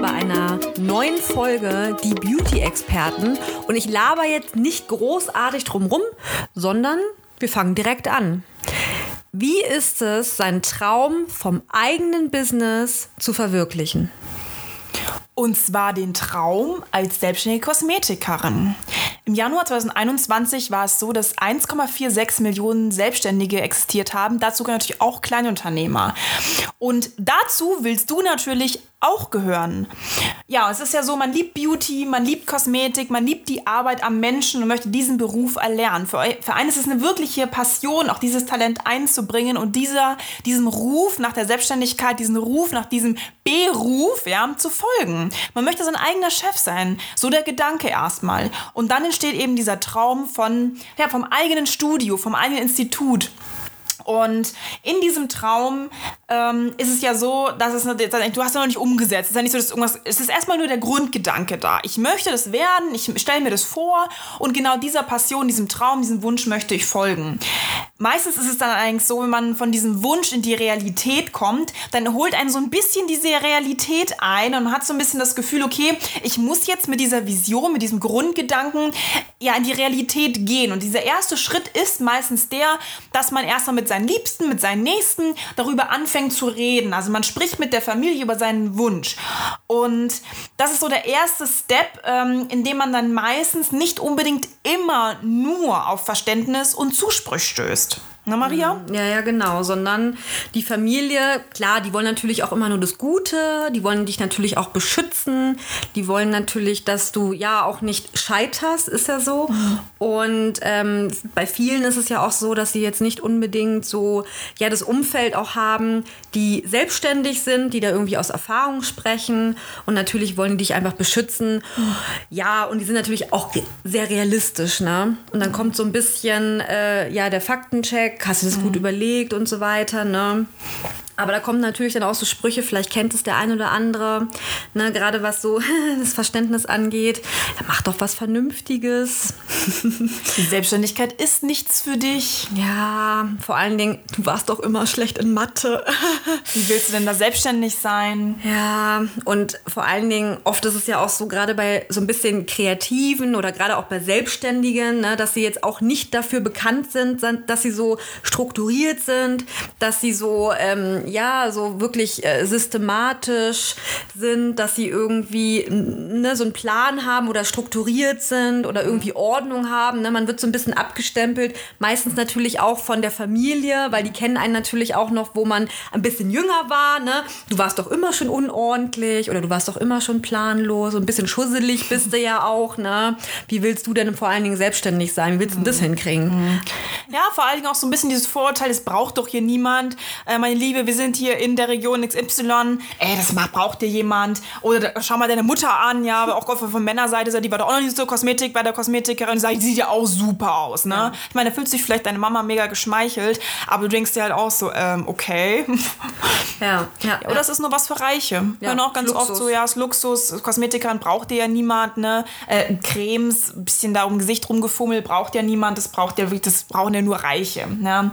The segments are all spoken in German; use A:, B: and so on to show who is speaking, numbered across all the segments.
A: bei einer neuen Folge Die Beauty-Experten. Und ich laber jetzt nicht großartig drumrum, sondern wir fangen direkt an. Wie ist es, seinen Traum vom eigenen Business zu verwirklichen?
B: Und zwar den Traum als selbstständige Kosmetikerin. Im Januar 2021 war es so, dass 1,46 Millionen Selbstständige existiert haben. Dazu gehören natürlich auch Kleinunternehmer. Und dazu willst du natürlich auch gehören. Ja, es ist ja so, man liebt Beauty, man liebt Kosmetik, man liebt die Arbeit am Menschen und möchte diesen Beruf erlernen. Für, für einen ist es eine wirkliche Passion, auch dieses Talent einzubringen und dieser, diesem Ruf nach der Selbstständigkeit, diesen Ruf nach diesem Beruf, ja, zu folgen. Man möchte sein eigener Chef sein. So der Gedanke erstmal. Und dann entsteht eben dieser Traum von, ja, vom eigenen Studio, vom eigenen Institut. Und in diesem Traum ähm, ist es ja so, dass es du hast ja noch nicht umgesetzt. Es ist ja nicht so, dass irgendwas. Es ist erstmal nur der Grundgedanke da. Ich möchte das werden, ich stelle mir das vor und genau dieser Passion, diesem Traum, diesem Wunsch möchte ich folgen. Meistens ist es dann eigentlich so, wenn man von diesem Wunsch in die Realität kommt, dann holt einen so ein bisschen diese Realität ein und man hat so ein bisschen das Gefühl, okay, ich muss jetzt mit dieser Vision, mit diesem Grundgedanken ja in die Realität gehen. Und dieser erste Schritt ist meistens der, dass man erstmal mit seinen Liebsten, mit seinen Nächsten darüber anfängt zu reden. Also man spricht mit der Familie über seinen Wunsch. Und das ist so der erste Step, ähm, in dem man dann meistens nicht unbedingt immer nur auf Verständnis und Zuspruch stößt. Na, Maria?
A: Ja, ja, genau. Sondern die Familie, klar, die wollen natürlich auch immer nur das Gute, die wollen dich natürlich auch beschützen, die wollen natürlich, dass du ja auch nicht scheiterst, ist ja so. Mhm. Und ähm, bei vielen ist es ja auch so, dass sie jetzt nicht unbedingt so, ja, das Umfeld auch haben, die selbstständig sind, die da irgendwie aus Erfahrung sprechen und natürlich wollen die dich einfach beschützen. Mhm. Ja, und die sind natürlich auch sehr realistisch, ne? Und dann kommt so ein bisschen, äh, ja, der Faktencheck weg, hast du das mhm. gut überlegt und so weiter, ne? Aber da kommen natürlich dann auch so Sprüche, vielleicht kennt es der ein oder andere, ne, gerade was so das Verständnis angeht. Ja, mach doch was Vernünftiges.
B: Die Selbstständigkeit ist nichts für dich.
A: Ja, vor allen Dingen, du warst doch immer schlecht in Mathe.
B: Wie willst du denn da selbstständig sein?
A: Ja, und vor allen Dingen, oft ist es ja auch so, gerade bei so ein bisschen Kreativen oder gerade auch bei Selbstständigen, ne, dass sie jetzt auch nicht dafür bekannt sind, dass sie so strukturiert sind, dass sie so ähm, ja, so wirklich äh, systematisch sind, dass sie irgendwie ne, so einen Plan haben oder strukturiert sind oder irgendwie Ordnung haben. Ne? Man wird so ein bisschen abgestempelt, meistens natürlich auch von der Familie, weil die kennen einen natürlich auch noch, wo man ein bisschen jünger war. Ne? Du warst doch immer schon unordentlich oder du warst doch immer schon planlos, so ein bisschen schusselig bist du ja auch. Ne? Wie willst du denn vor allen Dingen selbstständig sein? Wie willst du das hinkriegen?
B: Ja, vor allen Dingen auch so ein bisschen dieses Vorurteil, es braucht doch hier niemand. Äh, meine Liebe, wir sind hier in der Region XY, ey, das braucht dir jemand. Oder schau mal deine Mutter an, ja, auch von Männerseite, die war doch auch noch nicht so Kosmetik bei der Kosmetikerin, und sagt, die sieht ja auch super aus, ne? Ja. Ich meine, da fühlt sich vielleicht deine Mama mega geschmeichelt, aber du denkst dir halt auch so, ähm, okay.
A: Ja, ja.
B: Oder es ist nur was für Reiche. Ja, Hören auch ganz Luxus. oft so, ja, das Luxus, Kosmetikerin braucht dir ja niemand, ne? Äh, Cremes, ein bisschen da um Gesicht rumgefummelt, braucht ja niemand, das braucht ja das brauchen ja nur Reiche, ne?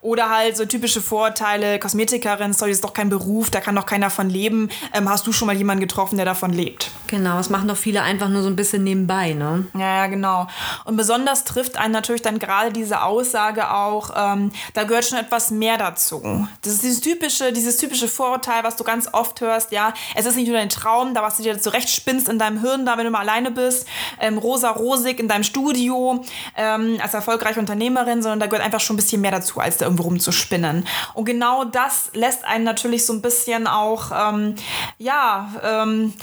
B: Oder halt so typische Vorurteile, Kosmetikerin, sorry, ist doch kein Beruf, da kann doch keiner von leben. Ähm, hast du schon mal jemanden getroffen, der davon lebt?
A: Genau, das machen doch viele einfach nur so ein bisschen nebenbei, ne?
B: Ja, ja, genau. Und besonders trifft einen natürlich dann gerade diese Aussage auch, ähm, da gehört schon etwas mehr dazu. Das ist dieses typische, dieses typische Vorurteil, was du ganz oft hörst, ja, es ist nicht nur dein Traum, da was du dir zurechtspinnst in deinem Hirn, da wenn du mal alleine bist, ähm, rosa-rosig in deinem Studio, ähm, als erfolgreiche Unternehmerin, sondern da gehört einfach schon ein bisschen mehr dazu, als da irgendwo rumzuspinnen. Und genau das lässt einen natürlich so ein bisschen auch, ähm, ja, ähm,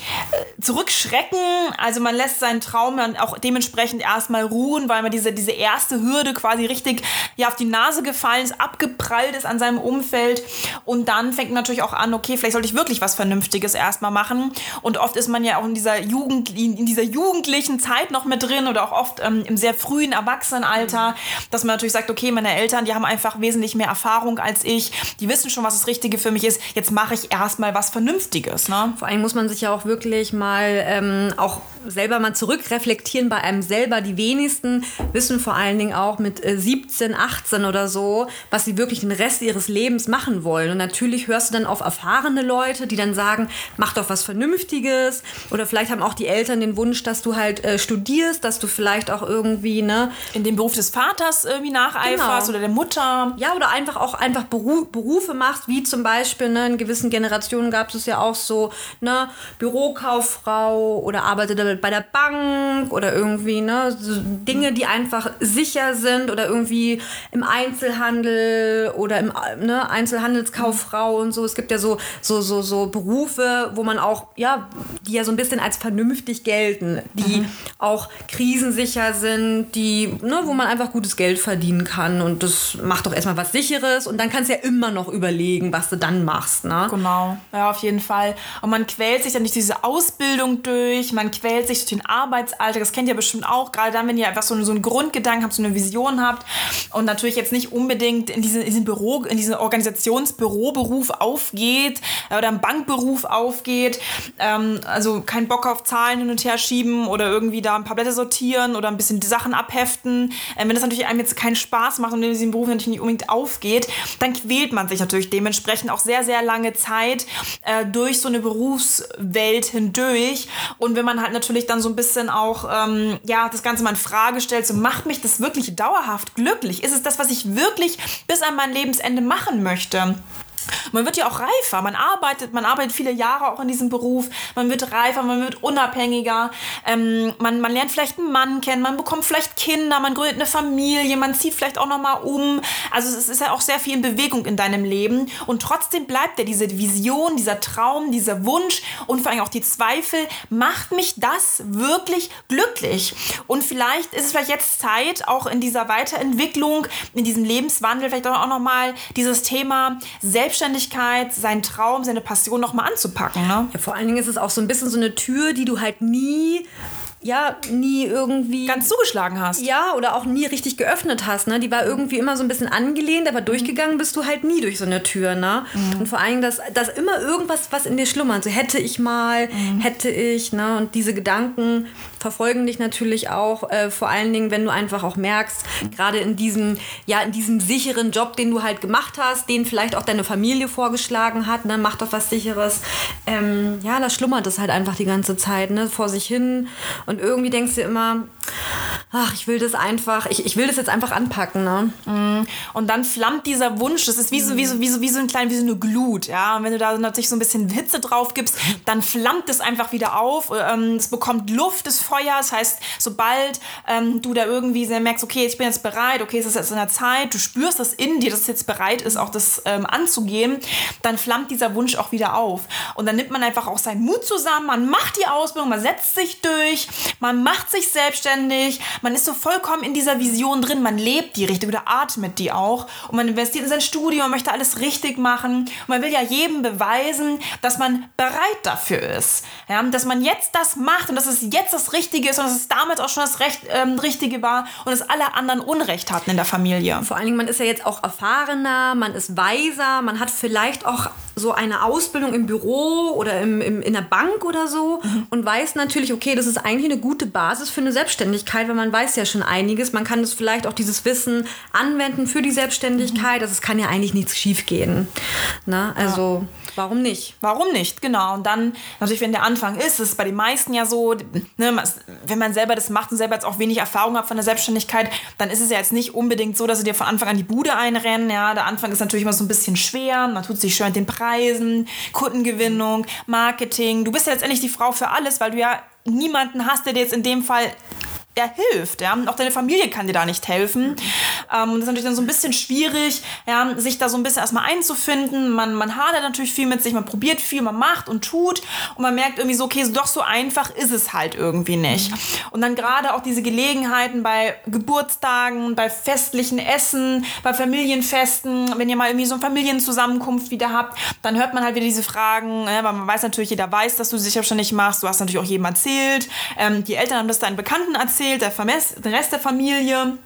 B: zurückschrecken. Also man lässt seinen Traum dann auch dementsprechend erstmal ruhen, weil man diese, diese erste Hürde quasi richtig ja, auf die Nase gefallen ist, abgeprallt ist an seinem Umfeld. Und dann fängt man natürlich auch an, okay, vielleicht sollte ich wirklich was Vernünftiges erstmal machen. Und oft ist man ja auch in dieser Jugend, in dieser jugendlichen Zeit noch mit drin oder auch oft ähm, im sehr frühen Erwachsenenalter, dass man natürlich sagt, okay, meine Eltern, die haben einfach wesentlich mehr Erfahrung als ich, die wissen schon, was das Richtige für mich ist. Jetzt mache ich erstmal was Vernünftiges. Ne?
A: Vor allem muss man sich ja auch wirklich mal ähm, auch selber mal zurückreflektieren bei einem selber. Die wenigsten wissen vor allen Dingen auch mit äh, 17, 18 oder so, was sie wirklich den Rest ihres Lebens machen wollen. Und natürlich hörst du dann auf erfahrene Leute, die dann sagen, mach doch was Vernünftiges. Oder vielleicht haben auch die Eltern den Wunsch, dass du halt äh, studierst, dass du vielleicht auch irgendwie, ne?
B: In dem Beruf des Vaters irgendwie nacheiferst genau. oder der Mutter.
A: Ja, oder einfach auch einfach Beru Berufe machst, wie zum Beispiel, ne, in gewissen Generationen gab es ja auch so, ne, Bürokauffrau oder arbeitete bei der Bank oder irgendwie, ne, so Dinge, die einfach sicher sind oder irgendwie im Einzelhandel oder im ne, Einzelhandelskauffrau und so. Es gibt ja so, so, so, so Berufe, wo man auch, ja, die ja so ein bisschen als vernünftig gelten, die mhm. auch krisensicher sind, die, ne, wo man einfach gutes Geld verdienen kann und das macht doch erstmal was Sicheres und dann kannst du ja immer noch überlegen, was du dann machst, ne?
B: Genau, ja, auf jeden Fall. Und man quält sich dann durch diese Ausbildung durch, man quält sich durch den Arbeitsalltag, das kennt ihr bestimmt auch, gerade dann, wenn ihr einfach so, so einen Grundgedanken habt, so eine Vision habt und natürlich jetzt nicht unbedingt in diesen, in diesen Büro, in diesen Organisationsbüroberuf aufgeht äh, oder im Bankberuf aufgeht, ähm, also keinen Bock auf Zahlen hin und her schieben oder irgendwie da ein paar Blätter sortieren oder ein bisschen die Sachen abheften. Ähm, wenn das natürlich einem jetzt keinen Spaß macht und in diesem Beruf natürlich nicht unbedingt aufgeht, dann quält man sich natürlich dementsprechend auch sehr, sehr lange Zeit äh, durch so eine Berufswelt hindurch. Und wenn man halt natürlich dann so ein bisschen auch, ähm, ja, das Ganze mal in Frage stellt, so macht mich das wirklich dauerhaft glücklich? Ist es das, was ich wirklich bis an mein Lebensende machen möchte? Man wird ja auch reifer, man arbeitet, man arbeitet viele Jahre auch in diesem Beruf, man wird reifer, man wird unabhängiger, ähm, man, man lernt vielleicht einen Mann kennen, man bekommt vielleicht Kinder, man gründet eine Familie, man zieht vielleicht auch nochmal um. Also es ist ja auch sehr viel in Bewegung in deinem Leben und trotzdem bleibt ja diese Vision, dieser Traum, dieser Wunsch und vor allem auch die Zweifel, macht mich das wirklich glücklich? Und vielleicht ist es vielleicht jetzt Zeit, auch in dieser Weiterentwicklung, in diesem Lebenswandel, vielleicht auch nochmal dieses Thema Selbst Selbstständigkeit, seinen Traum, seine Passion nochmal anzupacken. Ne?
A: Ja, vor allen Dingen ist es auch so ein bisschen so eine Tür, die du halt nie ja, nie irgendwie.
B: Ganz zugeschlagen hast.
A: Ja, oder auch nie richtig geöffnet hast, ne? Die war irgendwie immer so ein bisschen angelehnt, aber durchgegangen bist du halt nie durch so eine Tür, ne? Mhm. Und vor allem, dass, dass immer irgendwas, was in dir schlummert. So hätte ich mal, mhm. hätte ich, ne? Und diese Gedanken verfolgen dich natürlich auch, äh, vor allen Dingen, wenn du einfach auch merkst, gerade in diesem, ja, in diesem sicheren Job, den du halt gemacht hast, den vielleicht auch deine Familie vorgeschlagen hat, ne? Mach doch was Sicheres. Ähm, ja, da schlummert es halt einfach die ganze Zeit, ne? Vor sich hin. Und irgendwie denkst du immer, ach, ich will das einfach, ich, ich will das jetzt einfach anpacken. Ne?
B: Mm. Und dann flammt dieser Wunsch, das ist wie so, wie so, wie so, wie so ein klein, wie so eine Glut, ja. Und wenn du da natürlich so ein bisschen Hitze drauf gibst, dann flammt es einfach wieder auf. Ähm, es bekommt Luft, das Feuer. Das heißt, sobald ähm, du da irgendwie merkst, okay, ich bin jetzt bereit, okay, es ist jetzt in der Zeit, du spürst das in dir, dass es jetzt bereit ist, auch das ähm, anzugehen, dann flammt dieser Wunsch auch wieder auf. Und dann nimmt man einfach auch seinen Mut zusammen, man macht die Ausbildung, man setzt sich durch, man macht sich selbstständig, man ist so vollkommen in dieser Vision drin, man lebt die richtig oder atmet die auch und man investiert in sein Studium, man möchte alles richtig machen und man will ja jedem beweisen, dass man bereit dafür ist. Ja, dass man jetzt das macht und dass es jetzt das Richtige ist und dass es damals auch schon das Recht, ähm, Richtige war und dass alle anderen Unrecht hatten in der Familie.
A: Vor allen Dingen, man ist ja jetzt auch erfahrener, man ist weiser, man hat vielleicht auch so eine Ausbildung im Büro oder im, im, in der Bank oder so mhm. und weiß natürlich, okay, das ist eigentlich eine gute Basis für eine Selbstständigkeit, weil man weiß ja schon einiges. Man kann das vielleicht auch dieses Wissen anwenden für die Selbstständigkeit. Mhm. Also es kann ja eigentlich nichts schiefgehen. Na, also ja. Warum nicht?
B: Warum nicht, genau. Und dann natürlich, wenn der Anfang ist, ist es bei den meisten ja so, ne, wenn man selber das macht und selber jetzt auch wenig Erfahrung hat von der Selbstständigkeit, dann ist es ja jetzt nicht unbedingt so, dass sie dir von Anfang an die Bude einrennen. Ja, der Anfang ist natürlich immer so ein bisschen schwer. Man tut sich schwer mit den Preisen, Kundengewinnung, Marketing. Du bist ja letztendlich die Frau für alles, weil du ja niemanden hast, der dir jetzt in dem Fall der hilft. Ja? Auch deine Familie kann dir da nicht helfen. Ähm, das ist natürlich dann so ein bisschen schwierig, ja, sich da so ein bisschen erstmal einzufinden. Man, man hadert natürlich viel mit sich, man probiert viel, man macht und tut und man merkt irgendwie so, okay, doch so einfach ist es halt irgendwie nicht. Und dann gerade auch diese Gelegenheiten bei Geburtstagen, bei festlichen Essen, bei Familienfesten, wenn ihr mal irgendwie so eine Familienzusammenkunft wieder habt, dann hört man halt wieder diese Fragen, ja, weil man weiß natürlich, jeder weiß, dass du dich selbstständig machst, du hast natürlich auch jedem erzählt, ähm, die Eltern haben das deinen Bekannten erzählt, der, Vermess der Rest der Familie.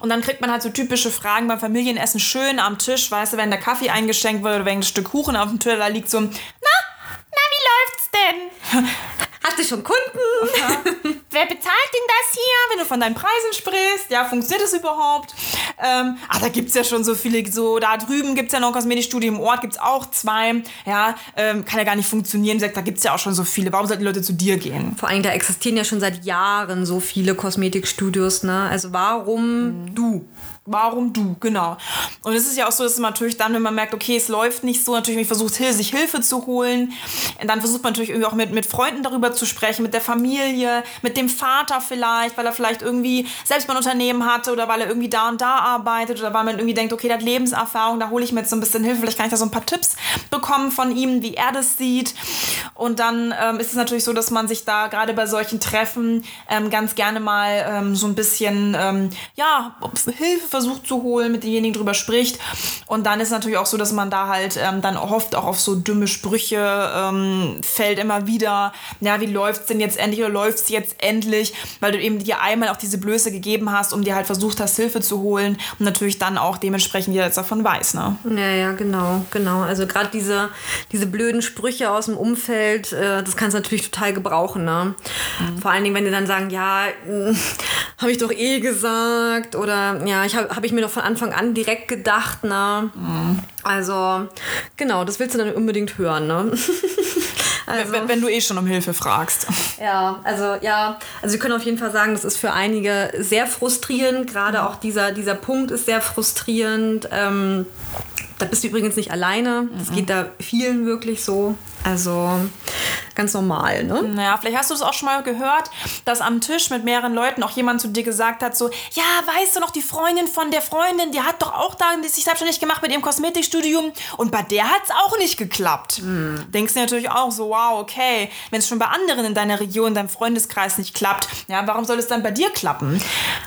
B: Und dann kriegt man halt so typische Fragen beim Familienessen schön am Tisch, weißt du, wenn der Kaffee eingeschenkt wird oder wenn ein Stück Kuchen auf dem Teller liegt, so, na, na, wie läuft's denn?
A: Hast du schon Kunden?
B: Wer bezahlt denn das hier, wenn du von deinen Preisen sprichst? Ja, funktioniert das überhaupt? Ähm, ah, da gibt es ja schon so viele, so da drüben gibt es ja noch ein Kosmetikstudio im Ort, gibt es auch zwei. Ja, ähm, kann ja gar nicht funktionieren. Da gibt es ja auch schon so viele. Warum sollten die Leute zu dir gehen?
A: Vor allem, da existieren ja schon seit Jahren so viele Kosmetikstudios, ne? Also warum du?
B: Warum du, genau. Und es ist ja auch so, dass man natürlich dann, wenn man merkt, okay, es läuft nicht so, natürlich versucht, sich Hilfe zu holen. Und dann versucht man natürlich irgendwie auch mit, mit Freunden darüber zu sprechen, mit der Familie, mit dem Vater vielleicht, weil er vielleicht irgendwie selbst mal ein Unternehmen hatte oder weil er irgendwie da und da arbeitet oder weil man irgendwie denkt, okay, der hat Lebenserfahrung, da hole ich mir jetzt so ein bisschen Hilfe, vielleicht kann ich da so ein paar Tipps bekommen von ihm, wie er das sieht. Und dann ähm, ist es natürlich so, dass man sich da gerade bei solchen Treffen ähm, ganz gerne mal ähm, so ein bisschen, ähm, ja, Hilfe versucht zu holen, mit denjenigen drüber spricht. Und dann ist natürlich auch so, dass man da halt ähm, dann oft auch auf so dumme Sprüche ähm, fällt immer wieder. Ja, wie läuft's denn jetzt endlich oder läuft's jetzt endlich? Weil du eben dir einmal auch diese Blöße gegeben hast, um dir halt versucht hast, Hilfe zu holen und natürlich dann auch dementsprechend jeder jetzt davon weiß, ne?
A: Ja, ja, genau, genau. Also gerade diese, diese blöden Sprüche aus dem Umfeld, äh, das kannst du natürlich total gebrauchen, ne? Mhm. Vor allen Dingen, wenn die dann sagen, ja, äh, habe ich doch eh gesagt oder ja, ich habe habe ich mir doch von Anfang an direkt gedacht, ne? Mhm. Also, genau, das willst du dann unbedingt hören, ne?
B: also, wenn, wenn, du eh schon um Hilfe fragst.
A: Ja, also ja, also wir können auf jeden Fall sagen, das ist für einige sehr frustrierend. Gerade auch dieser, dieser Punkt ist sehr frustrierend. Ähm, da bist du übrigens nicht alleine. Es mhm. geht da vielen wirklich so. Also ganz normal, ne?
B: Naja, vielleicht hast du es auch schon mal gehört, dass am Tisch mit mehreren Leuten auch jemand zu dir gesagt hat, so, ja, weißt du noch, die Freundin von der Freundin, die hat doch auch da die sich selbstständig gemacht mit ihrem Kosmetikstudium und bei der hat es auch nicht geklappt. Mhm. Denkst du natürlich auch so, wow, okay, wenn es schon bei anderen in deiner Region, deinem Freundeskreis nicht klappt, ja, warum soll es dann bei dir klappen?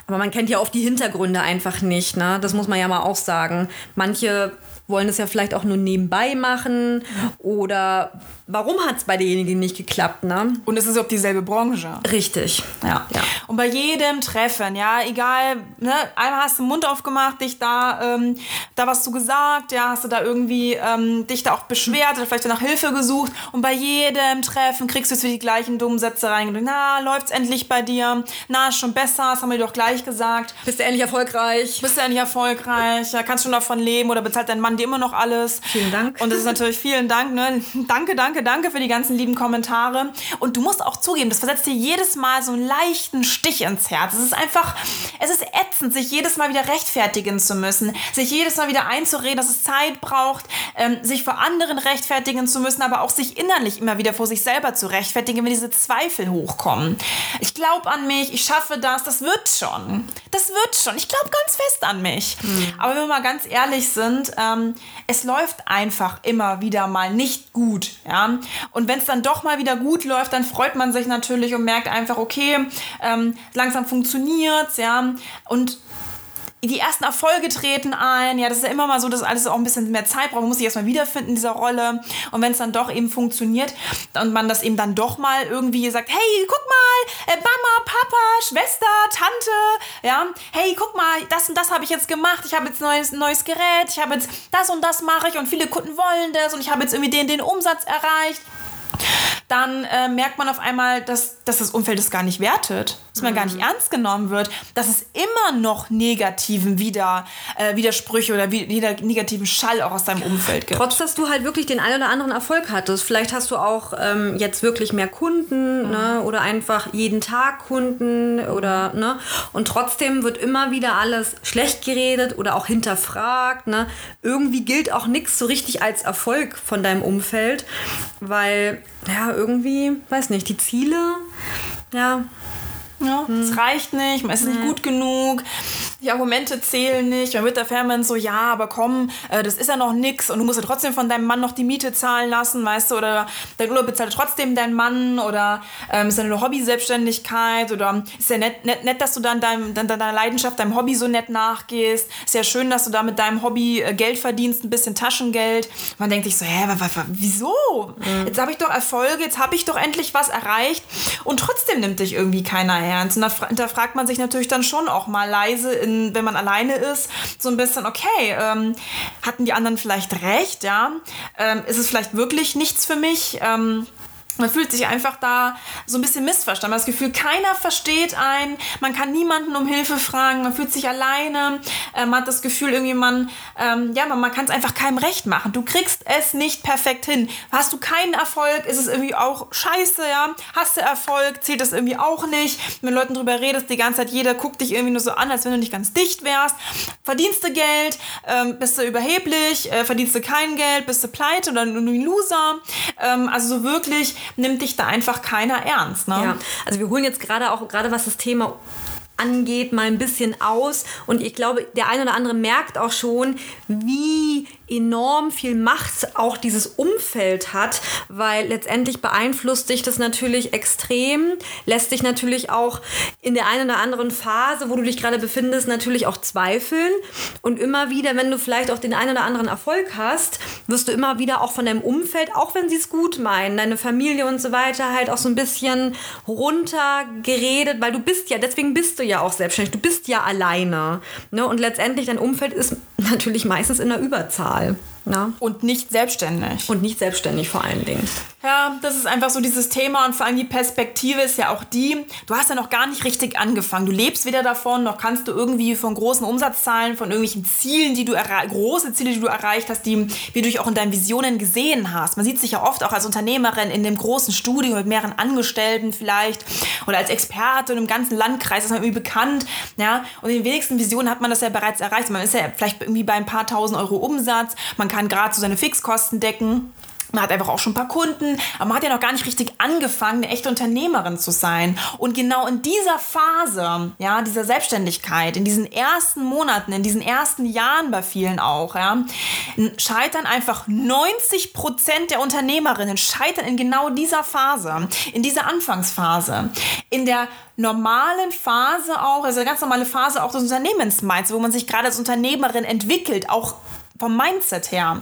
A: Aber man kennt ja oft die Hintergründe einfach nicht, ne? Das muss man ja mal auch sagen. Manche wollen es ja vielleicht auch nur nebenbei machen oder warum hat es bei derjenigen nicht geklappt, ne?
B: Und es ist auch dieselbe Branche.
A: Richtig.
B: Ja. ja. Und bei jedem Treffen, ja, egal, ne, einmal hast du den Mund aufgemacht, dich da, ähm, da was du gesagt, ja, hast du da irgendwie ähm, dich da auch beschwert oder vielleicht nach Hilfe gesucht und bei jedem Treffen kriegst du jetzt wieder die gleichen dummen Sätze reingedrückt. Na, läuft's endlich bei dir? Na, ist schon besser, das haben wir doch gleich gesagt.
A: Bist du endlich erfolgreich?
B: Bist du endlich erfolgreich? Ja, kannst schon davon leben oder bezahlt dein Mann dir immer noch alles?
A: Vielen Dank.
B: Und das ist natürlich vielen Dank, ne? Danke, danke, danke für die ganzen lieben Kommentare. Und du musst auch zugeben, das versetzt dir jedes Mal so einen leichten Stich ins Herz. Es ist einfach, es ist ätzend, sich jedes Mal wieder rechtfertigen zu müssen, sich jedes Mal wieder einzureden, dass es Zeit braucht, ähm, sich vor anderen rechtfertigen zu müssen, aber auch sich innerlich immer wieder vor sich selber zu rechtfertigen, wenn diese Zweifel hochkommen. Ich glaube an mich, ich schaffe das, das wird schon. Das wird schon. Ich glaube ganz fest an mich. Mhm. Aber wenn wir mal ganz ehrlich sind, ähm, es läuft einfach immer wieder mal nicht gut. Ja? Und wenn es dann doch mal wieder gut läuft, dann freut man sich natürlich und merkt einfach, okay, ähm, langsam funktioniert ja. Und die ersten Erfolge treten ein. Ja, das ist ja immer mal so, dass alles auch ein bisschen mehr Zeit braucht. Man muss sich erstmal wiederfinden in dieser Rolle. Und wenn es dann doch eben funktioniert und man das eben dann doch mal irgendwie sagt, hey, guck mal, äh, Mama, Papa, Schwester, Tante, ja, hey, guck mal, das und das habe ich jetzt gemacht. Ich habe jetzt ein neues, neues Gerät. Ich habe jetzt das und das mache ich und viele Kunden wollen das und ich habe jetzt irgendwie den, den Umsatz erreicht dann äh, merkt man auf einmal, dass, dass das Umfeld es gar nicht wertet, dass man mhm. gar nicht mhm. ernst genommen wird, dass es immer noch negativen Wider, äh, Widersprüche oder wieder negativen Schall auch aus deinem Umfeld gibt.
A: Trotz, dass du halt wirklich den einen oder anderen Erfolg hattest. Vielleicht hast du auch ähm, jetzt wirklich mehr Kunden mhm. ne? oder einfach jeden Tag Kunden oder ne? und trotzdem wird immer wieder alles schlecht geredet oder auch hinterfragt. Ne? Irgendwie gilt auch nichts so richtig als Erfolg von deinem Umfeld, weil ja, irgendwie, weiß nicht, die Ziele, ja.
B: Ja, hm. es reicht nicht, es ist nicht gut genug. die Argumente zählen nicht. Dann wird der Fairman so, ja, aber komm, äh, das ist ja noch nix und du musst ja trotzdem von deinem Mann noch die Miete zahlen lassen, weißt du, oder dein Urlaub bezahlt trotzdem dein Mann oder ähm, ist ja eine Hobby-Selbstständigkeit oder ist ja nett, nett, nett dass du dann deinem, dann deiner Leidenschaft, deinem Hobby so nett nachgehst. Ist ja schön, dass du da mit deinem Hobby äh, Geld verdienst, ein bisschen Taschengeld. Man denkt sich so, hä, wieso? Mhm. Jetzt habe ich doch Erfolge, jetzt habe ich doch endlich was erreicht und trotzdem nimmt dich irgendwie keiner ernst. Und da fragt man sich natürlich dann schon auch mal leise, in, wenn man alleine ist, so ein bisschen, okay, ähm, hatten die anderen vielleicht recht, ja? Ähm, ist es vielleicht wirklich nichts für mich? Ähm, man fühlt sich einfach da so ein bisschen missverstanden. Man hat das Gefühl, keiner versteht einen, man kann niemanden um Hilfe fragen, man fühlt sich alleine, äh, man hat das Gefühl, irgendwie man, ähm, ja, man, man kann es einfach keinem recht machen. Du kriegst es nicht perfekt hin. Hast du keinen Erfolg, ist es irgendwie auch scheiße, ja. Hast du Erfolg, zählt das irgendwie auch nicht. Wenn Leuten drüber redest, die ganze Zeit, jeder guckt dich irgendwie nur so an, als wenn du nicht ganz dicht wärst. Verdienst du Geld, ähm, bist du überheblich, äh, verdienst du kein Geld, bist du pleite oder nur ein Loser. Ähm, also so wirklich nimmt dich da einfach keiner ernst. Ne? Ja,
A: also wir holen jetzt gerade auch, gerade was das Thema angeht, mal ein bisschen aus. Und ich glaube, der eine oder andere merkt auch schon, wie enorm viel Macht auch dieses Umfeld hat, weil letztendlich beeinflusst dich das natürlich extrem, lässt dich natürlich auch in der einen oder anderen Phase, wo du dich gerade befindest, natürlich auch zweifeln. Und immer wieder, wenn du vielleicht auch den einen oder anderen Erfolg hast, wirst du immer wieder auch von deinem Umfeld, auch wenn sie es gut meinen, deine Familie und so weiter, halt auch so ein bisschen runtergeredet, weil du bist ja, deswegen bist du ja auch selbstständig, du bist ja alleine. Ne? Und letztendlich dein Umfeld ist natürlich meistens in der Überzahl.
B: Na? Und nicht selbstständig.
A: Und nicht selbstständig vor allen Dingen.
B: Ja, das ist einfach so dieses Thema und vor allem die Perspektive ist ja auch die, du hast ja noch gar nicht richtig angefangen. Du lebst weder davon, noch kannst du irgendwie von großen Umsatzzahlen, von irgendwelchen Zielen, die du große Ziele, die du erreicht hast, die wie du dich auch in deinen Visionen gesehen hast. Man sieht sich ja oft auch als Unternehmerin in dem großen Studio mit mehreren Angestellten vielleicht oder als Experte im ganzen Landkreis ist man irgendwie bekannt. Ja, und in den wenigsten Visionen hat man das ja bereits erreicht. Man ist ja vielleicht irgendwie bei ein paar tausend Euro Umsatz. Man kann gerade so seine Fixkosten decken. Man hat einfach auch schon ein paar Kunden, aber man hat ja noch gar nicht richtig angefangen, eine echte Unternehmerin zu sein. Und genau in dieser Phase, ja, dieser Selbstständigkeit, in diesen ersten Monaten, in diesen ersten Jahren bei vielen auch, ja, scheitern einfach 90 Prozent der Unternehmerinnen scheitern in genau dieser Phase, in dieser Anfangsphase, in der normalen Phase auch, also eine ganz normale Phase auch des Unternehmensminds, wo man sich gerade als Unternehmerin entwickelt, auch vom Mindset her.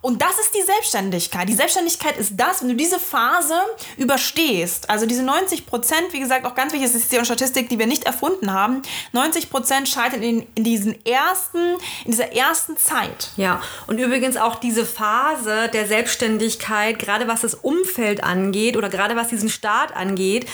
B: Und das ist die Selbstständigkeit. Die Selbstständigkeit ist das, wenn du diese Phase überstehst. Also diese 90 Prozent, wie gesagt, auch ganz wichtig, ist die Statistik, die wir nicht erfunden haben. 90 Prozent scheitern in, in diesen ersten, in dieser ersten Zeit.
A: Ja, und übrigens auch diese Phase der Selbstständigkeit, gerade was das Umfeld angeht oder gerade was diesen Start angeht,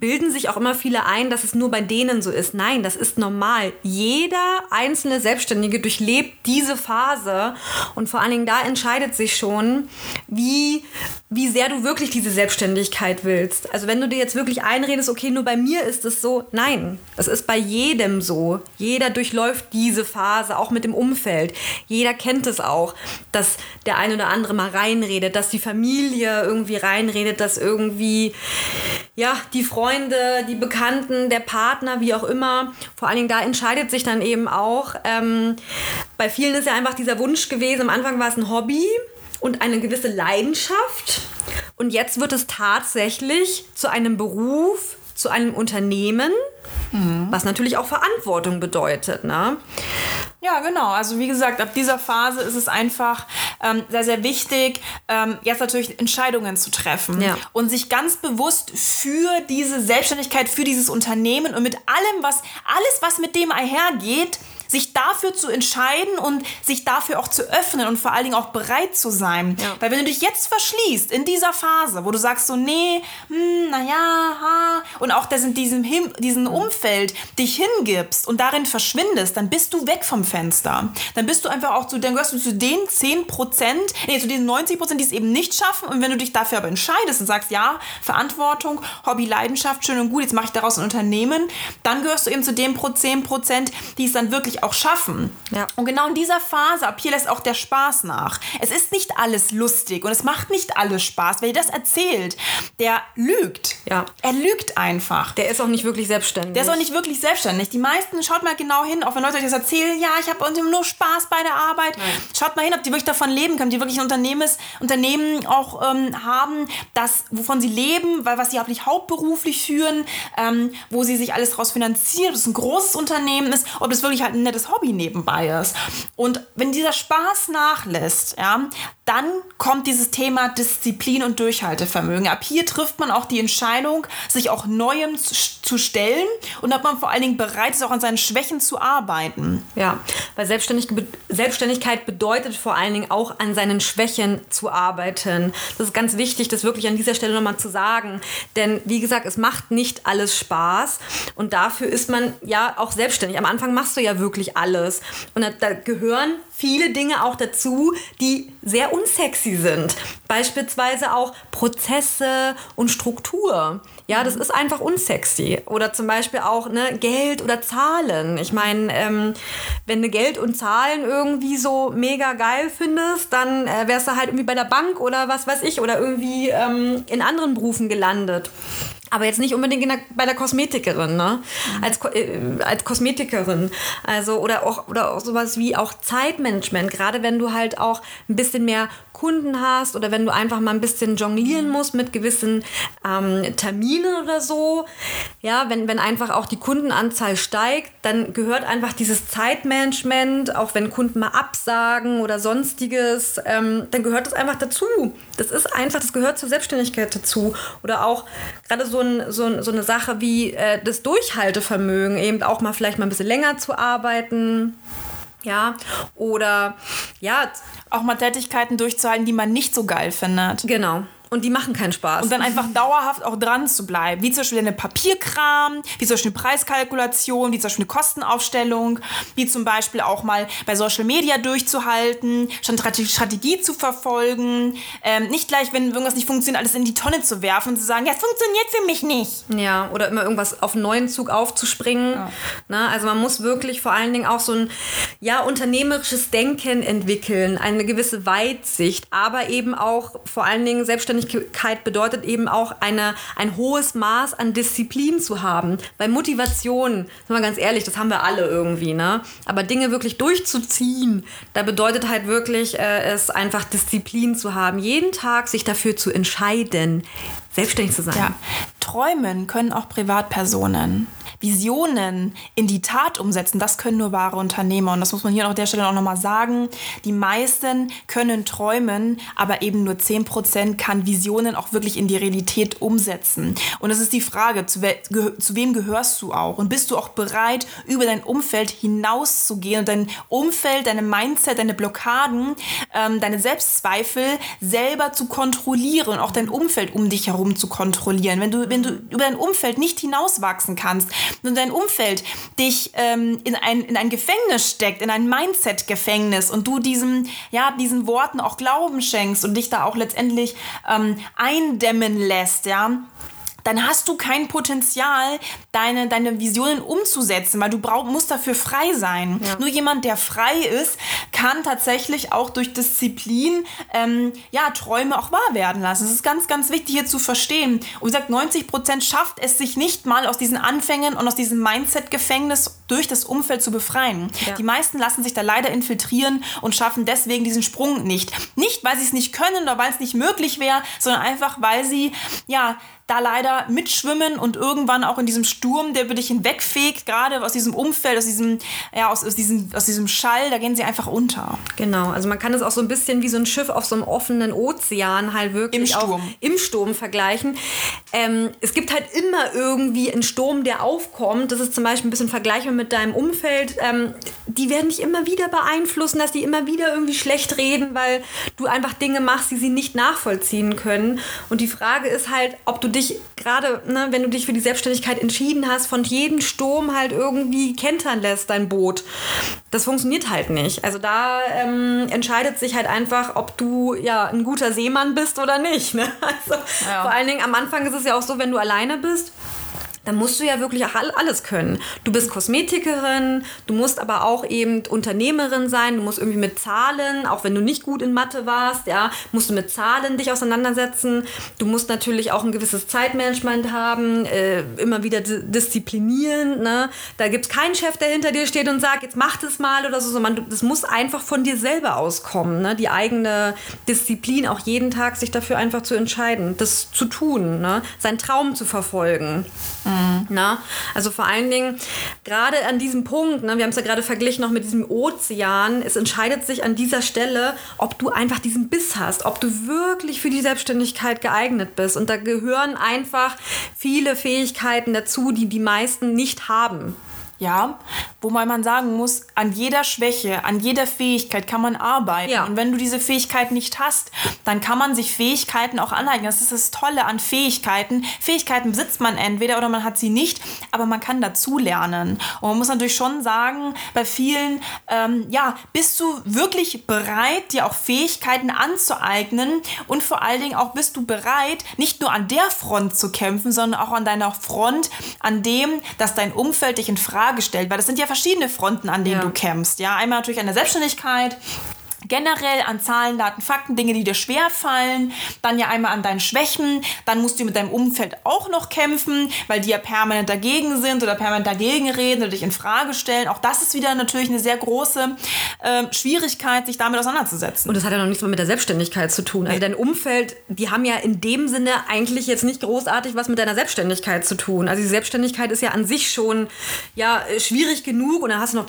A: bilden sich auch immer viele ein, dass es nur bei denen so ist. Nein, das ist normal. Jeder einzelne Selbstständige durchlebt diese Phase und vor allen Dingen da entscheidet sich schon, wie, wie sehr du wirklich diese Selbstständigkeit willst. Also wenn du dir jetzt wirklich einredest, okay, nur bei mir ist es so, nein, es ist bei jedem so. Jeder durchläuft diese Phase, auch mit dem Umfeld. Jeder kennt es auch, dass der eine oder andere mal reinredet, dass die Familie irgendwie reinredet, dass irgendwie, ja, die Freunde Freunde, die Bekannten, der Partner, wie auch immer. Vor allen Dingen da entscheidet sich dann eben auch. Ähm, bei vielen ist ja einfach dieser Wunsch gewesen, am Anfang war es ein Hobby und eine gewisse Leidenschaft. Und jetzt wird es tatsächlich zu einem Beruf, zu einem Unternehmen, mhm. was natürlich auch Verantwortung bedeutet. Ne?
B: Ja, genau. Also wie gesagt, ab dieser Phase ist es einfach ähm, sehr, sehr wichtig, ähm, jetzt natürlich Entscheidungen zu treffen ja. und sich ganz bewusst für diese Selbstständigkeit, für dieses Unternehmen und mit allem, was alles, was mit dem einhergeht, sich dafür zu entscheiden und sich dafür auch zu öffnen und vor allen Dingen auch bereit zu sein. Ja. Weil wenn du dich jetzt verschließt in dieser Phase, wo du sagst so, nee, hm, naja, ha, und auch das in diesem, Him diesem Umfeld dich hingibst und darin verschwindest, dann bist du weg vom Fenster. Dann bist du einfach auch zu, dann gehörst du zu den 10 Prozent, nee, zu den 90 Prozent, die es eben nicht schaffen. Und wenn du dich dafür aber entscheidest und sagst, ja, Verantwortung, Hobby, Leidenschaft, schön und gut, jetzt mache ich daraus ein Unternehmen, dann gehörst du eben zu den 10 Prozent, die es dann wirklich wirklich auch schaffen.
A: Ja.
B: Und genau in dieser Phase, ab hier lässt auch der Spaß nach. Es ist nicht alles lustig und es macht nicht alles Spaß. Wer dir das erzählt, der lügt.
A: Ja.
B: Er lügt einfach.
A: Der ist auch nicht wirklich selbstständig.
B: Der ist auch nicht wirklich selbstständig. Die meisten, schaut mal genau hin, auch wenn Leute euch das erzählen, ja, ich habe nur Spaß bei der Arbeit. Schaut mal hin, ob die wirklich davon leben können, ob die wirklich ein Unternehmens, Unternehmen auch ähm, haben, das, wovon sie leben, weil was sie wirklich hauptberuflich führen, ähm, wo sie sich alles daraus finanzieren, ob es ein großes Unternehmen ist, ob es wirklich halt ein nettes Hobby nebenbei ist. Und wenn dieser Spaß nachlässt, ja, dann kommt dieses Thema Disziplin und Durchhaltevermögen. Ab hier trifft man auch die Entscheidung, sich auch Neuem zu stellen und ob man vor allen Dingen bereit ist, auch an seinen Schwächen zu arbeiten.
A: Ja, weil Selbstständig Selbstständigkeit bedeutet vor allen Dingen auch an seinen Schwächen zu arbeiten. Das ist ganz wichtig, das wirklich an dieser Stelle nochmal zu sagen. Denn wie gesagt, es macht nicht alles Spaß und dafür ist man ja auch selbstständig. Am Anfang machst du ja wirklich alles. Und da gehören viele Dinge auch dazu, die sehr unsexy sind. Beispielsweise auch Prozesse und Struktur. Ja, das ist einfach unsexy. Oder zum Beispiel auch ne, Geld oder Zahlen. Ich meine, ähm, wenn du Geld und Zahlen irgendwie so mega geil findest, dann äh, wärst du halt irgendwie bei der Bank oder was weiß ich oder irgendwie ähm, in anderen Berufen gelandet. Aber jetzt nicht unbedingt der, bei der Kosmetikerin, ne? Mhm. Als, äh, als Kosmetikerin. Also, oder auch, oder auch sowas wie auch Zeitmanagement. Gerade wenn du halt auch ein bisschen mehr Kunden hast oder wenn du einfach mal ein bisschen jonglieren mhm. musst mit gewissen ähm, Terminen oder so. Ja, wenn, wenn einfach auch die Kundenanzahl steigt, dann gehört einfach dieses Zeitmanagement, auch wenn Kunden mal absagen oder sonstiges, ähm, dann gehört das einfach dazu. Das ist einfach, das gehört zur Selbstständigkeit dazu. Oder auch gerade so, ein, so, ein, so eine Sache wie äh, das Durchhaltevermögen, eben auch mal vielleicht mal ein bisschen länger zu arbeiten. Ja, oder ja.
B: Auch mal Tätigkeiten durchzuhalten, die man nicht so geil findet.
A: Genau. Und die machen keinen Spaß.
B: Und dann einfach dauerhaft auch dran zu bleiben. Wie zum Beispiel eine Papierkram, wie zum Beispiel eine Preiskalkulation, wie zum Beispiel eine Kostenaufstellung, wie zum Beispiel auch mal bei Social Media durchzuhalten, schon Strategie zu verfolgen. Ähm, nicht gleich, wenn irgendwas nicht funktioniert, alles in die Tonne zu werfen und zu sagen, ja, es funktioniert für mich nicht.
A: Ja, oder immer irgendwas auf einen neuen Zug aufzuspringen. Ja. Na, also man muss wirklich vor allen Dingen auch so ein ja, unternehmerisches Denken entwickeln, eine gewisse Weitsicht, aber eben auch vor allen Dingen selbstständig Selbstständigkeit bedeutet eben auch eine, ein hohes Maß an Disziplin zu haben. Weil Motivation, sind wir ganz ehrlich, das haben wir alle irgendwie, ne? Aber Dinge wirklich durchzuziehen, da bedeutet halt wirklich äh, es einfach Disziplin zu haben. Jeden Tag sich dafür zu entscheiden, selbstständig zu sein. Ja.
B: Träumen können auch Privatpersonen. Visionen in die Tat umsetzen, das können nur wahre Unternehmer. Und das muss man hier an der Stelle auch nochmal sagen. Die meisten können träumen, aber eben nur 10% kann Visionen auch wirklich in die Realität umsetzen. Und es ist die Frage, zu, we zu wem gehörst du auch? Und bist du auch bereit, über dein Umfeld hinauszugehen und dein Umfeld, deine Mindset, deine Blockaden, ähm, deine Selbstzweifel selber zu kontrollieren und auch dein Umfeld um dich herum zu kontrollieren? Wenn du, wenn du über dein Umfeld nicht hinauswachsen kannst, und dein Umfeld dich ähm, in, ein, in ein Gefängnis steckt, in ein Mindset-Gefängnis und du diesem, ja, diesen Worten auch Glauben schenkst und dich da auch letztendlich ähm, eindämmen lässt, ja, dann hast du kein Potenzial, deine, deine Visionen umzusetzen, weil du brauch, musst dafür frei sein. Ja. Nur jemand, der frei ist, kann tatsächlich auch durch Disziplin ähm, ja, Träume auch wahr werden lassen. Das ist ganz, ganz wichtig hier zu verstehen. Und wie gesagt, 90 Prozent schafft es sich nicht mal aus diesen Anfängen und aus diesem Mindset-Gefängnis durch das Umfeld zu befreien. Ja. Die meisten lassen sich da leider infiltrieren und schaffen deswegen diesen Sprung nicht. Nicht, weil sie es nicht können oder weil es nicht möglich wäre, sondern einfach, weil sie ja da leider mitschwimmen und irgendwann auch in diesem Sturm, der über dich hinwegfegt, gerade aus diesem Umfeld, aus diesem, ja, aus, aus, diesem, aus diesem Schall, da gehen sie einfach unter.
A: Genau, also man kann es auch so ein bisschen wie so ein Schiff auf so einem offenen Ozean halt wirklich
B: Im Sturm.
A: auch im Sturm vergleichen. Ähm, es gibt halt immer irgendwie einen Sturm, der aufkommt. Das ist zum Beispiel ein bisschen vergleichbar mit deinem Umfeld. Ähm, die werden dich immer wieder beeinflussen, dass die immer wieder irgendwie schlecht reden, weil du einfach Dinge machst, die sie nicht nachvollziehen können. Und die Frage ist halt, ob du dich dich gerade, ne, wenn du dich für die Selbstständigkeit entschieden hast, von jedem Sturm halt irgendwie kentern lässt, dein Boot. Das funktioniert halt nicht. Also da ähm, entscheidet sich halt einfach, ob du ja ein guter Seemann bist oder nicht. Ne? Also ja. vor allen Dingen am Anfang ist es ja auch so, wenn du alleine bist dann musst du ja wirklich alles können. Du bist Kosmetikerin, du musst aber auch eben Unternehmerin sein, du musst irgendwie mit Zahlen, auch wenn du nicht gut in Mathe warst, ja, musst du mit Zahlen dich auseinandersetzen. Du musst natürlich auch ein gewisses Zeitmanagement haben, äh, immer wieder disziplinieren. Ne? Da gibt es keinen Chef, der hinter dir steht und sagt, jetzt mach das mal oder so, sondern das muss einfach von dir selber auskommen. Ne? Die eigene Disziplin, auch jeden Tag sich dafür einfach zu entscheiden, das zu tun, ne? seinen Traum zu verfolgen. Mhm. Na? Also vor allen Dingen, gerade an diesem Punkt, ne, wir haben es ja gerade verglichen noch mit diesem Ozean, es entscheidet sich an dieser Stelle, ob du einfach diesen Biss hast, ob du wirklich für die Selbstständigkeit geeignet bist. Und da gehören einfach viele Fähigkeiten dazu, die die meisten nicht haben.
B: Ja, wo man sagen muss, an jeder Schwäche, an jeder Fähigkeit kann man arbeiten. Ja. Und wenn du diese Fähigkeit nicht hast, dann kann man sich Fähigkeiten auch aneignen. Das ist das Tolle an Fähigkeiten. Fähigkeiten besitzt man entweder oder man hat sie nicht, aber man kann dazu lernen. Und man muss natürlich schon sagen, bei vielen, ähm, ja, bist du wirklich bereit, dir auch Fähigkeiten anzueignen und vor allen Dingen auch bist du bereit, nicht nur an der Front zu kämpfen, sondern auch an deiner Front, an dem, dass dein Umfeld dich in Frage Frage stellt, weil das sind ja verschiedene Fronten, an denen ja. du kämpfst. Ja, einmal natürlich an der Selbstständigkeit, generell an Zahlen, Daten, Fakten, Dinge, die dir schwer fallen, dann ja einmal an deinen Schwächen, dann musst du mit deinem Umfeld auch noch kämpfen, weil die ja permanent dagegen sind oder permanent dagegen reden oder dich in Frage stellen. Auch das ist wieder natürlich eine sehr große äh, Schwierigkeit, sich damit auseinanderzusetzen.
A: Und das hat ja noch nichts mehr mit der Selbstständigkeit zu tun. Also dein Umfeld, die haben ja in dem Sinne eigentlich jetzt nicht großartig was mit deiner Selbstständigkeit zu tun. Also die Selbstständigkeit ist ja an sich schon ja schwierig genug und dann hast du noch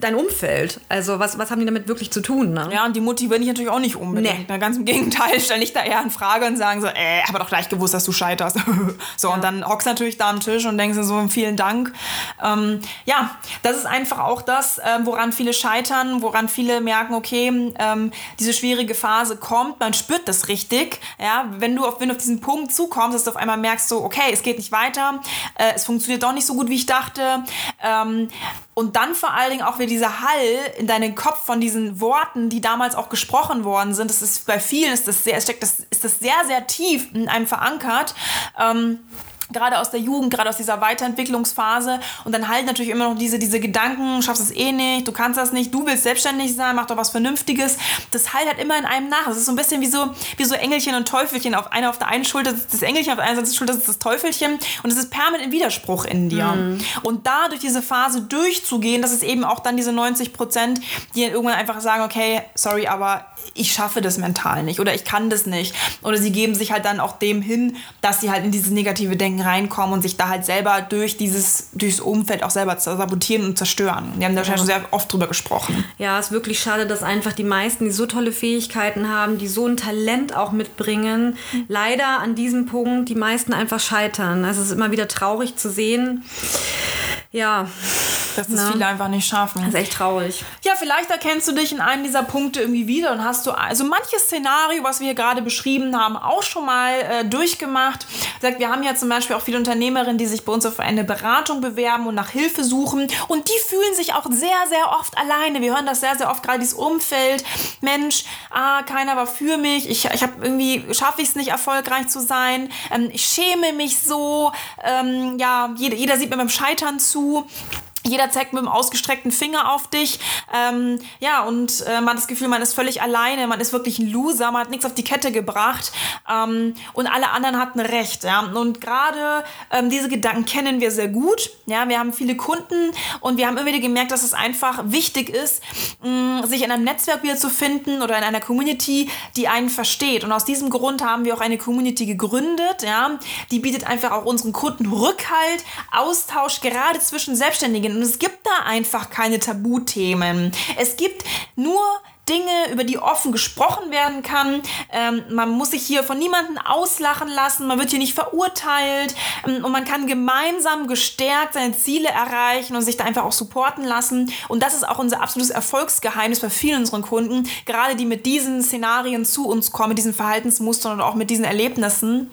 A: dein Umfeld. Also was, was haben die damit wirklich zu tun? Ne?
B: Ja, und die motivieren dich natürlich auch nicht unbedingt. Nee. Ganz im Gegenteil, stelle ich da eher in Frage und sagen so, äh, aber doch gleich gewusst, dass du scheiterst. so, ja. und dann hockst du natürlich da am Tisch und denkst so, vielen Dank. Ähm, ja, das ist einfach auch das, äh, woran viele scheitern, woran viele merken, okay, ähm, diese schwierige Phase kommt, man spürt das richtig. Ja, wenn du auf, wenn du auf diesen Punkt zukommst, dass du auf einmal merkst, so, okay, es geht nicht weiter, äh, es funktioniert doch nicht so gut, wie ich dachte. Ähm, und dann vor allen Dingen auch wieder dieser Hall in deinen Kopf von diesen Worten, die damals auch gesprochen worden sind. Das ist bei vielen ist das sehr, steckt das, ist das sehr, sehr tief in einem verankert. Ähm, gerade aus der Jugend, gerade aus dieser Weiterentwicklungsphase und dann halt natürlich immer noch diese, diese Gedanken, schaffst es eh nicht, du kannst das nicht, du willst selbstständig sein, mach doch was Vernünftiges. Das halt halt immer in einem nach. Das ist so ein bisschen wie so, wie so Engelchen und Teufelchen. Auf einer auf der einen Schulter sitzt das Engelchen, auf der anderen Schulter sitzt das Teufelchen und es ist permanent Widerspruch in dir. Mhm. Und da durch diese Phase durchzugehen, das ist eben auch dann diese 90 Prozent, die dann irgendwann einfach sagen, okay, sorry, aber ich schaffe das mental nicht oder ich kann das nicht. Oder sie geben sich halt dann auch dem hin, dass sie halt in dieses negative Denken reinkommen und sich da halt selber durch dieses durchs Umfeld auch selber sabotieren und zerstören. Wir haben da ja. schon sehr oft drüber gesprochen.
A: Ja, es ist wirklich schade, dass einfach die meisten, die so tolle Fähigkeiten haben, die so ein Talent auch mitbringen, leider an diesem Punkt die meisten einfach scheitern. Also es ist immer wieder traurig zu sehen. Ja.
B: Dass das Na. viele einfach nicht schaffen.
A: Das ist echt traurig.
B: Ja, vielleicht erkennst du dich in einem dieser Punkte irgendwie wieder und hast du also manches Szenario, was wir hier gerade beschrieben haben, auch schon mal äh, durchgemacht. Sagt, wir haben ja zum Beispiel auch viele Unternehmerinnen, die sich bei uns auf eine Beratung bewerben und nach Hilfe suchen und die fühlen sich auch sehr, sehr oft alleine. Wir hören das sehr, sehr oft, gerade dieses Umfeld. Mensch, ah, keiner war für mich. Ich, ich habe irgendwie, schaffe ich es nicht, erfolgreich zu sein. Ähm, ich schäme mich so. Ähm, ja, jeder, jeder sieht mir beim Scheitern zu. Jeder zeigt mit dem ausgestreckten Finger auf dich. Ähm, ja, und äh, man hat das Gefühl, man ist völlig alleine, man ist wirklich ein Loser, man hat nichts auf die Kette gebracht ähm, und alle anderen hatten recht. Ja? Und gerade ähm, diese Gedanken kennen wir sehr gut. Ja? Wir haben viele Kunden und wir haben immer wieder gemerkt, dass es einfach wichtig ist, mh, sich in einem Netzwerk wieder zu finden oder in einer Community, die einen versteht. Und aus diesem Grund haben wir auch eine Community gegründet. Ja? Die bietet einfach auch unseren Kunden Rückhalt, Austausch, gerade zwischen Selbstständigen und es gibt da einfach keine Tabuthemen. Es gibt nur Dinge, über die offen gesprochen werden kann. Ähm, man muss sich hier von niemandem auslachen lassen, man wird hier nicht verurteilt ähm, und man kann gemeinsam gestärkt seine Ziele erreichen und sich da einfach auch supporten lassen. Und das ist auch unser absolutes Erfolgsgeheimnis bei vielen unseren Kunden, gerade die mit diesen Szenarien zu uns kommen, mit diesen Verhaltensmustern und auch mit diesen Erlebnissen,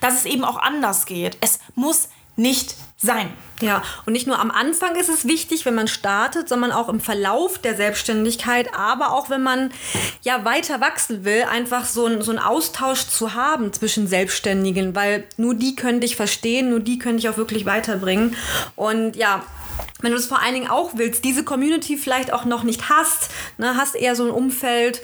B: dass es eben auch anders geht. Es muss nicht sein.
A: Ja, und nicht nur am Anfang ist es wichtig, wenn man startet, sondern auch im Verlauf der Selbstständigkeit, aber auch wenn man ja weiter wachsen will, einfach so, ein, so einen Austausch zu haben zwischen Selbstständigen, weil nur die können dich verstehen, nur die können dich auch wirklich weiterbringen. Und ja, wenn du es vor allen Dingen auch willst, diese Community vielleicht auch noch nicht hast, ne, hast eher so ein Umfeld,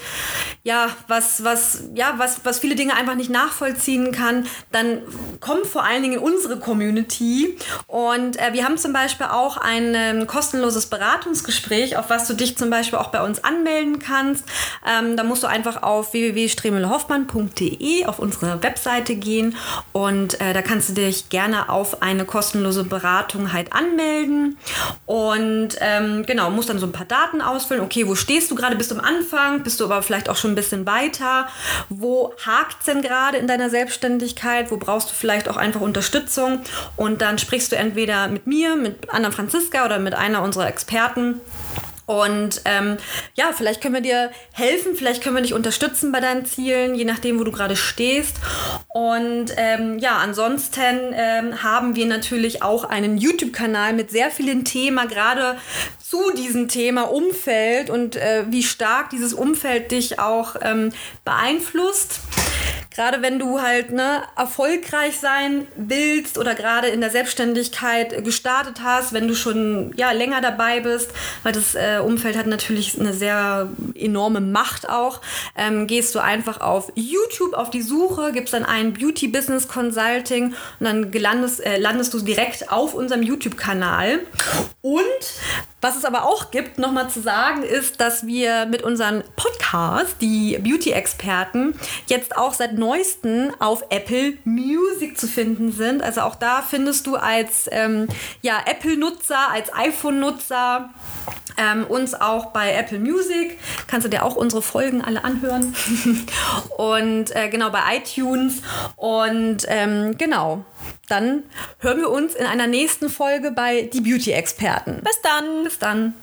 A: ja, was, was, ja, was, was viele Dinge einfach nicht nachvollziehen kann, dann komm vor allen Dingen in unsere Community. Und äh, wir haben zum Beispiel auch ein ähm, kostenloses Beratungsgespräch, auf was du dich zum Beispiel auch bei uns anmelden kannst. Ähm, da musst du einfach auf www.stremelhoffmann.de auf unsere Webseite gehen und äh, da kannst du dich gerne auf eine kostenlose Beratung halt anmelden. Und ähm, genau, musst dann so ein paar Daten ausfüllen. Okay, wo stehst du gerade? Bist du am Anfang? Bist du aber vielleicht auch schon ein bisschen weiter? Wo hakt es denn gerade in deiner Selbstständigkeit? Wo brauchst du vielleicht auch einfach Unterstützung? Und dann sprichst du entweder mit mir, mit Anna Franziska oder mit einer unserer Experten und ähm, ja, vielleicht können wir dir helfen, vielleicht können wir dich unterstützen bei deinen Zielen, je nachdem, wo du gerade stehst. Und ähm, ja, ansonsten ähm, haben wir natürlich auch einen YouTube-Kanal mit sehr vielen Themen, gerade zu diesem Thema Umfeld und äh, wie stark dieses Umfeld dich auch ähm, beeinflusst gerade wenn du halt ne, erfolgreich sein willst oder gerade in der Selbstständigkeit gestartet hast, wenn du schon ja, länger dabei bist, weil das äh, Umfeld hat natürlich eine sehr enorme Macht auch, ähm, gehst du einfach auf YouTube auf die Suche, gibst dann ein Beauty Business Consulting und dann gelandest, äh, landest du direkt auf unserem YouTube-Kanal. Und was es aber auch gibt, nochmal zu sagen, ist, dass wir mit unseren Podcasts, die Beauty-Experten, jetzt auch seit neuestem auf Apple Music zu finden sind. Also auch da findest du als ähm, ja, Apple-Nutzer, als iPhone-Nutzer ähm, uns auch bei Apple Music. Kannst du dir auch unsere Folgen alle anhören. und äh, genau bei iTunes. Und ähm, genau. Dann hören wir uns in einer nächsten Folge bei Die Beauty Experten.
B: Bis dann.
A: Bis dann.